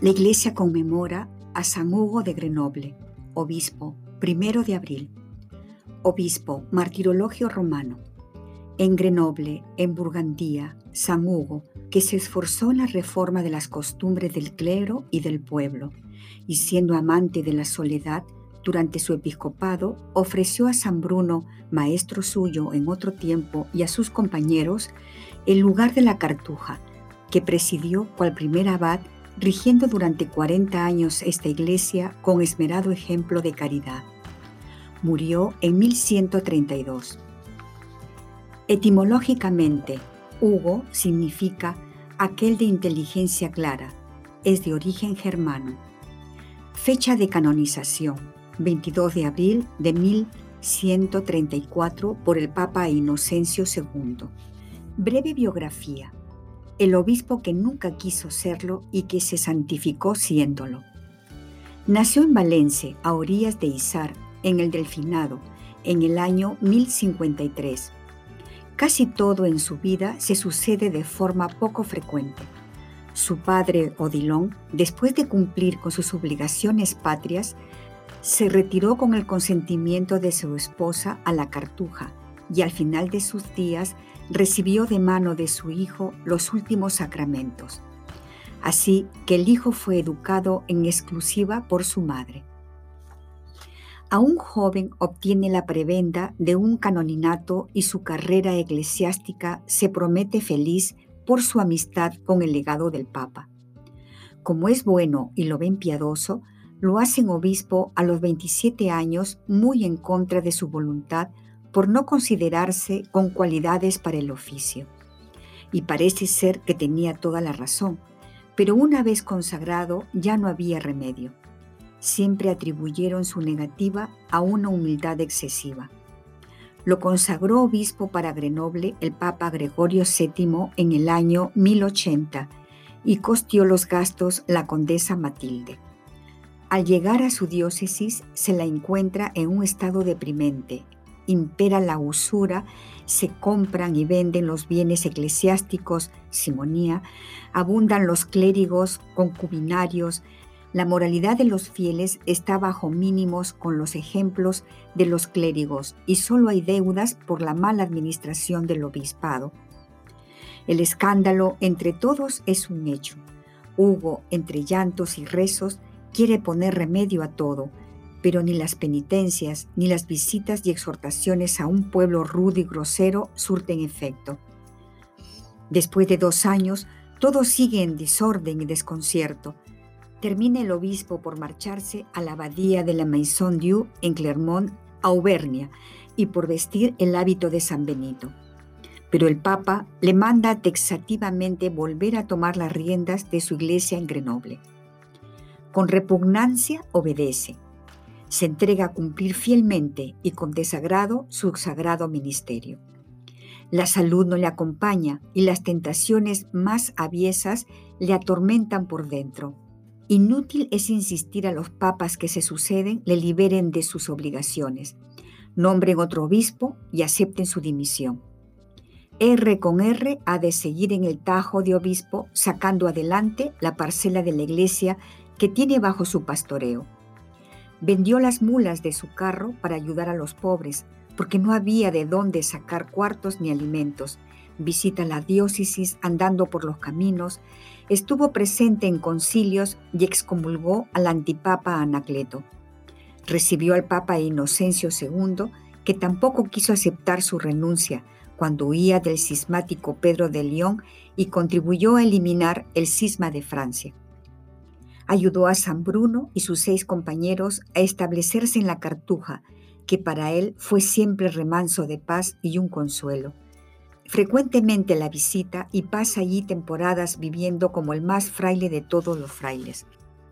la iglesia conmemora a San Hugo de Grenoble, obispo, primero de abril, obispo, martirologio romano. En Grenoble, en Burgandía, San Hugo, que se esforzó en la reforma de las costumbres del clero y del pueblo, y siendo amante de la soledad, durante su episcopado, ofreció a San Bruno, maestro suyo en otro tiempo, y a sus compañeros, el lugar de la cartuja, que presidió cual primer abad rigiendo durante 40 años esta iglesia con esmerado ejemplo de caridad. Murió en 1132. Etimológicamente, Hugo significa aquel de inteligencia clara, es de origen germano. Fecha de canonización, 22 de abril de 1134 por el Papa Inocencio II. Breve biografía el obispo que nunca quiso serlo y que se santificó siéndolo. Nació en Valencia, a orillas de Izar, en el Delfinado, en el año 1053. Casi todo en su vida se sucede de forma poco frecuente. Su padre, Odilon, después de cumplir con sus obligaciones patrias, se retiró con el consentimiento de su esposa a la Cartuja y al final de sus días recibió de mano de su hijo los últimos sacramentos. Así que el hijo fue educado en exclusiva por su madre. A un joven obtiene la prebenda de un canoninato y su carrera eclesiástica se promete feliz por su amistad con el legado del Papa. Como es bueno y lo ven piadoso, lo hacen obispo a los 27 años muy en contra de su voluntad por no considerarse con cualidades para el oficio. Y parece ser que tenía toda la razón, pero una vez consagrado ya no había remedio. Siempre atribuyeron su negativa a una humildad excesiva. Lo consagró obispo para Grenoble el Papa Gregorio VII en el año 1080 y costió los gastos la condesa Matilde. Al llegar a su diócesis se la encuentra en un estado deprimente, impera la usura, se compran y venden los bienes eclesiásticos, simonía, abundan los clérigos, concubinarios, la moralidad de los fieles está bajo mínimos con los ejemplos de los clérigos y solo hay deudas por la mala administración del obispado. El escándalo entre todos es un hecho. Hugo, entre llantos y rezos, quiere poner remedio a todo, pero ni las penitencias ni las visitas y exhortaciones a un pueblo rudo y grosero surten efecto. Después de dos años, todo sigue en desorden y desconcierto. Termina el obispo por marcharse a la abadía de la Maison Dieu en Clermont, Auvernia, y por vestir el hábito de San Benito. Pero el Papa le manda texativamente volver a tomar las riendas de su iglesia en Grenoble. Con repugnancia obedece se entrega a cumplir fielmente y con desagrado su sagrado ministerio. La salud no le acompaña y las tentaciones más aviesas le atormentan por dentro. Inútil es insistir a los papas que se suceden le liberen de sus obligaciones, nombren otro obispo y acepten su dimisión. R con R ha de seguir en el tajo de obispo sacando adelante la parcela de la iglesia que tiene bajo su pastoreo Vendió las mulas de su carro para ayudar a los pobres, porque no había de dónde sacar cuartos ni alimentos. Visita la diócesis andando por los caminos, estuvo presente en concilios y excomulgó al antipapa Anacleto. Recibió al papa Inocencio II, que tampoco quiso aceptar su renuncia cuando huía del cismático Pedro de León y contribuyó a eliminar el cisma de Francia ayudó a San Bruno y sus seis compañeros a establecerse en la Cartuja, que para él fue siempre remanso de paz y un consuelo. Frecuentemente la visita y pasa allí temporadas viviendo como el más fraile de todos los frailes.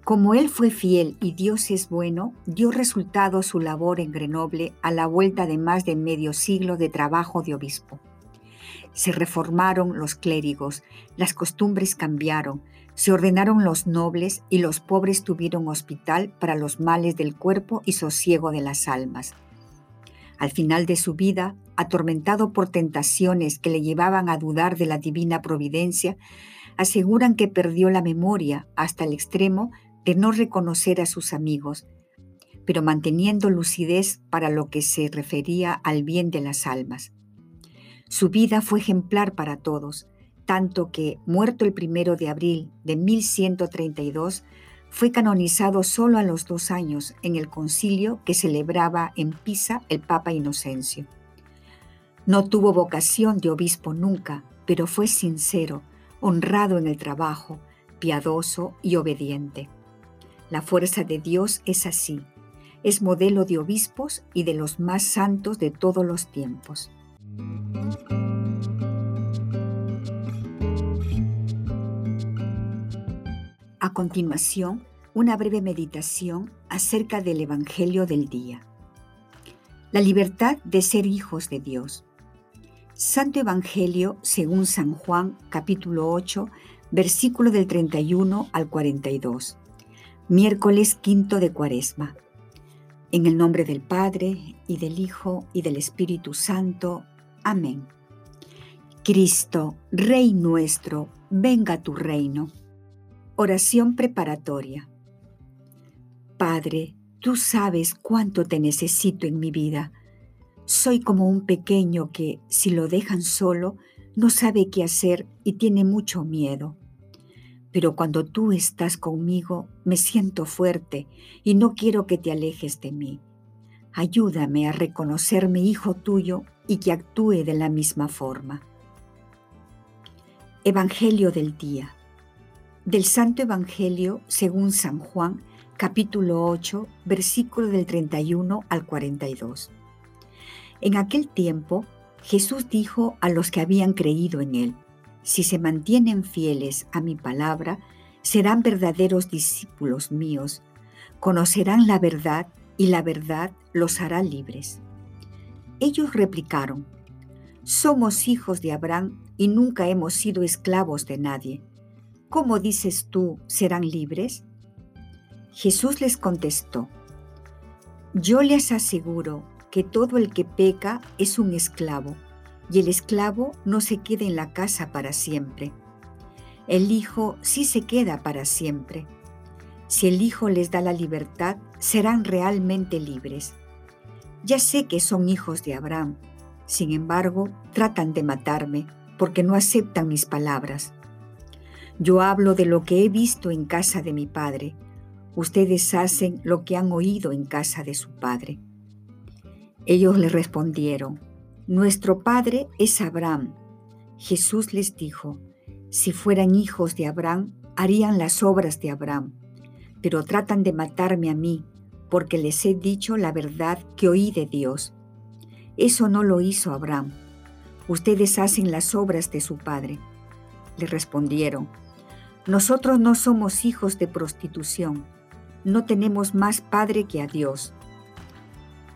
Como él fue fiel y Dios es bueno, dio resultado su labor en Grenoble a la vuelta de más de medio siglo de trabajo de obispo. Se reformaron los clérigos, las costumbres cambiaron, se ordenaron los nobles y los pobres tuvieron hospital para los males del cuerpo y sosiego de las almas. Al final de su vida, atormentado por tentaciones que le llevaban a dudar de la divina providencia, aseguran que perdió la memoria hasta el extremo de no reconocer a sus amigos, pero manteniendo lucidez para lo que se refería al bien de las almas. Su vida fue ejemplar para todos, tanto que, muerto el primero de abril de 1132, fue canonizado solo a los dos años en el concilio que celebraba en Pisa el Papa Inocencio. No tuvo vocación de obispo nunca, pero fue sincero, honrado en el trabajo, piadoso y obediente. La fuerza de Dios es así, es modelo de obispos y de los más santos de todos los tiempos. A continuación, una breve meditación acerca del Evangelio del día. La libertad de ser hijos de Dios. Santo Evangelio según San Juan capítulo 8, versículo del 31 al 42. Miércoles quinto de Cuaresma. En el nombre del Padre, y del Hijo, y del Espíritu Santo. Amén. Cristo, Rey nuestro, venga tu reino. Oración preparatoria. Padre, tú sabes cuánto te necesito en mi vida. Soy como un pequeño que, si lo dejan solo, no sabe qué hacer y tiene mucho miedo. Pero cuando tú estás conmigo, me siento fuerte y no quiero que te alejes de mí. Ayúdame a reconocerme hijo tuyo y que actúe de la misma forma. Evangelio del día del Santo Evangelio según San Juan, capítulo 8, versículo del 31 al 42. En aquel tiempo, Jesús dijo a los que habían creído en él, si se mantienen fieles a mi palabra, serán verdaderos discípulos míos, conocerán la verdad y la verdad los hará libres. Ellos replicaron, somos hijos de Abraham y nunca hemos sido esclavos de nadie. ¿Cómo dices tú serán libres? Jesús les contestó, Yo les aseguro que todo el que peca es un esclavo, y el esclavo no se queda en la casa para siempre. El Hijo sí se queda para siempre. Si el Hijo les da la libertad, serán realmente libres. Ya sé que son hijos de Abraham, sin embargo, tratan de matarme porque no aceptan mis palabras. Yo hablo de lo que he visto en casa de mi Padre. Ustedes hacen lo que han oído en casa de su Padre. Ellos le respondieron, Nuestro Padre es Abraham. Jesús les dijo, Si fueran hijos de Abraham, harían las obras de Abraham, pero tratan de matarme a mí, porque les he dicho la verdad que oí de Dios. Eso no lo hizo Abraham. Ustedes hacen las obras de su Padre. Le respondieron, nosotros no somos hijos de prostitución, no tenemos más Padre que a Dios.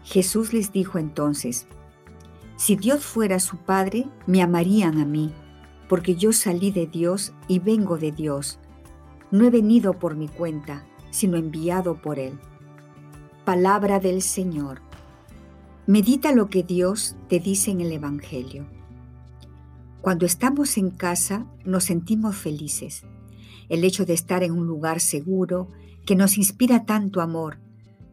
Jesús les dijo entonces, si Dios fuera su Padre, me amarían a mí, porque yo salí de Dios y vengo de Dios. No he venido por mi cuenta, sino enviado por Él. Palabra del Señor. Medita lo que Dios te dice en el Evangelio. Cuando estamos en casa nos sentimos felices el hecho de estar en un lugar seguro que nos inspira tanto amor,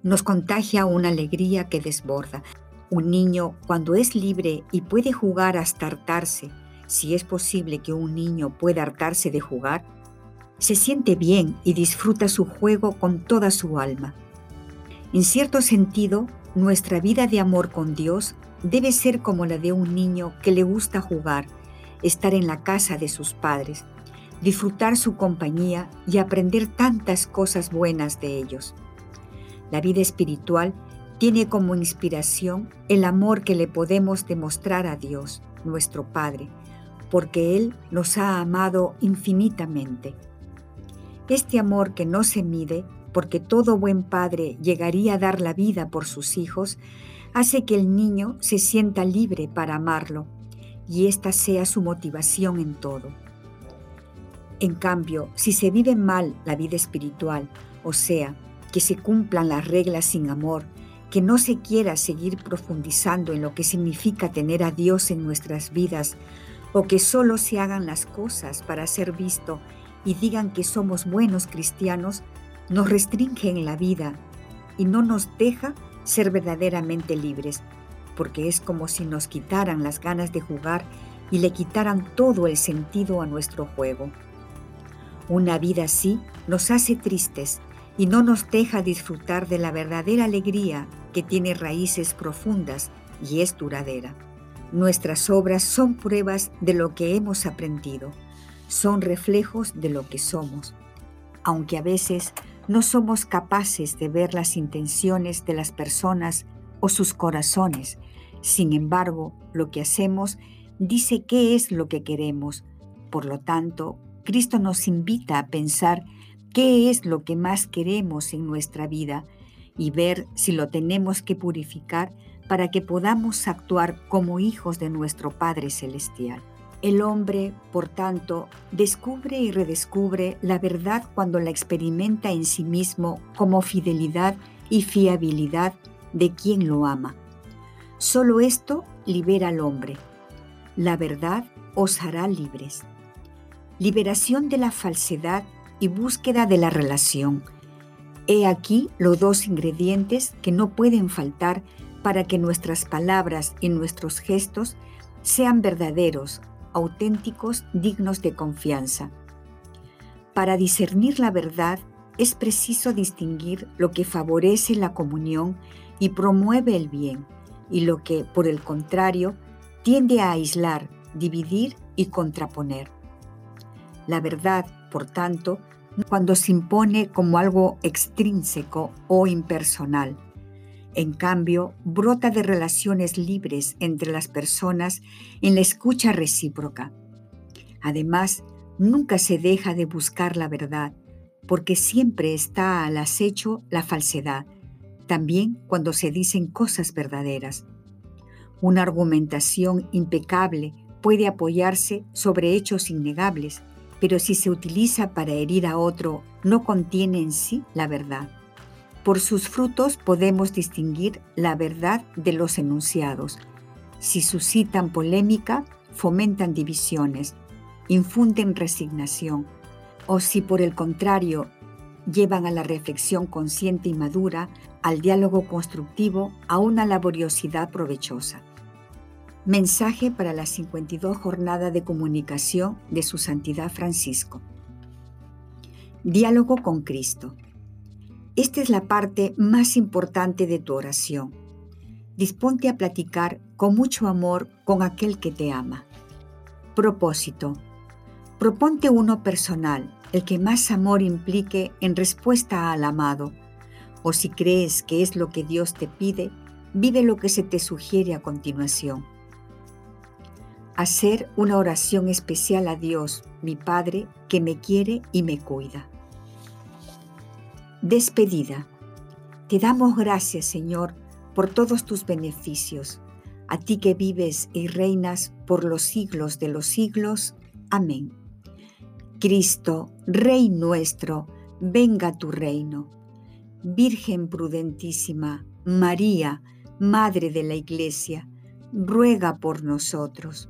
nos contagia una alegría que desborda. Un niño, cuando es libre y puede jugar hasta hartarse, si es posible que un niño pueda hartarse de jugar, se siente bien y disfruta su juego con toda su alma. En cierto sentido, nuestra vida de amor con Dios debe ser como la de un niño que le gusta jugar, estar en la casa de sus padres, disfrutar su compañía y aprender tantas cosas buenas de ellos. La vida espiritual tiene como inspiración el amor que le podemos demostrar a Dios, nuestro Padre, porque Él nos ha amado infinitamente. Este amor que no se mide porque todo buen padre llegaría a dar la vida por sus hijos, hace que el niño se sienta libre para amarlo y esta sea su motivación en todo. En cambio, si se vive mal la vida espiritual, o sea, que se cumplan las reglas sin amor, que no se quiera seguir profundizando en lo que significa tener a Dios en nuestras vidas, o que solo se hagan las cosas para ser visto y digan que somos buenos cristianos, nos restringe en la vida y no nos deja ser verdaderamente libres, porque es como si nos quitaran las ganas de jugar y le quitaran todo el sentido a nuestro juego. Una vida así nos hace tristes y no nos deja disfrutar de la verdadera alegría que tiene raíces profundas y es duradera. Nuestras obras son pruebas de lo que hemos aprendido, son reflejos de lo que somos, aunque a veces no somos capaces de ver las intenciones de las personas o sus corazones. Sin embargo, lo que hacemos dice qué es lo que queremos. Por lo tanto, Cristo nos invita a pensar qué es lo que más queremos en nuestra vida y ver si lo tenemos que purificar para que podamos actuar como hijos de nuestro Padre Celestial. El hombre, por tanto, descubre y redescubre la verdad cuando la experimenta en sí mismo como fidelidad y fiabilidad de quien lo ama. Solo esto libera al hombre. La verdad os hará libres. Liberación de la falsedad y búsqueda de la relación. He aquí los dos ingredientes que no pueden faltar para que nuestras palabras y nuestros gestos sean verdaderos, auténticos, dignos de confianza. Para discernir la verdad es preciso distinguir lo que favorece la comunión y promueve el bien y lo que, por el contrario, tiende a aislar, dividir y contraponer. La verdad, por tanto, cuando se impone como algo extrínseco o impersonal, en cambio, brota de relaciones libres entre las personas en la escucha recíproca. Además, nunca se deja de buscar la verdad, porque siempre está al acecho la falsedad, también cuando se dicen cosas verdaderas. Una argumentación impecable puede apoyarse sobre hechos innegables, pero si se utiliza para herir a otro, no contiene en sí la verdad. Por sus frutos podemos distinguir la verdad de los enunciados. Si suscitan polémica, fomentan divisiones, infunden resignación, o si por el contrario llevan a la reflexión consciente y madura, al diálogo constructivo, a una laboriosidad provechosa. Mensaje para la 52 Jornada de Comunicación de Su Santidad Francisco. Diálogo con Cristo. Esta es la parte más importante de tu oración. Disponte a platicar con mucho amor con aquel que te ama. Propósito. Proponte uno personal, el que más amor implique en respuesta al amado. O si crees que es lo que Dios te pide, vive lo que se te sugiere a continuación. Hacer una oración especial a Dios, mi Padre, que me quiere y me cuida. Despedida. Te damos gracias, Señor, por todos tus beneficios, a ti que vives y reinas por los siglos de los siglos. Amén. Cristo, Rey nuestro, venga tu reino. Virgen prudentísima, María, Madre de la Iglesia, ruega por nosotros.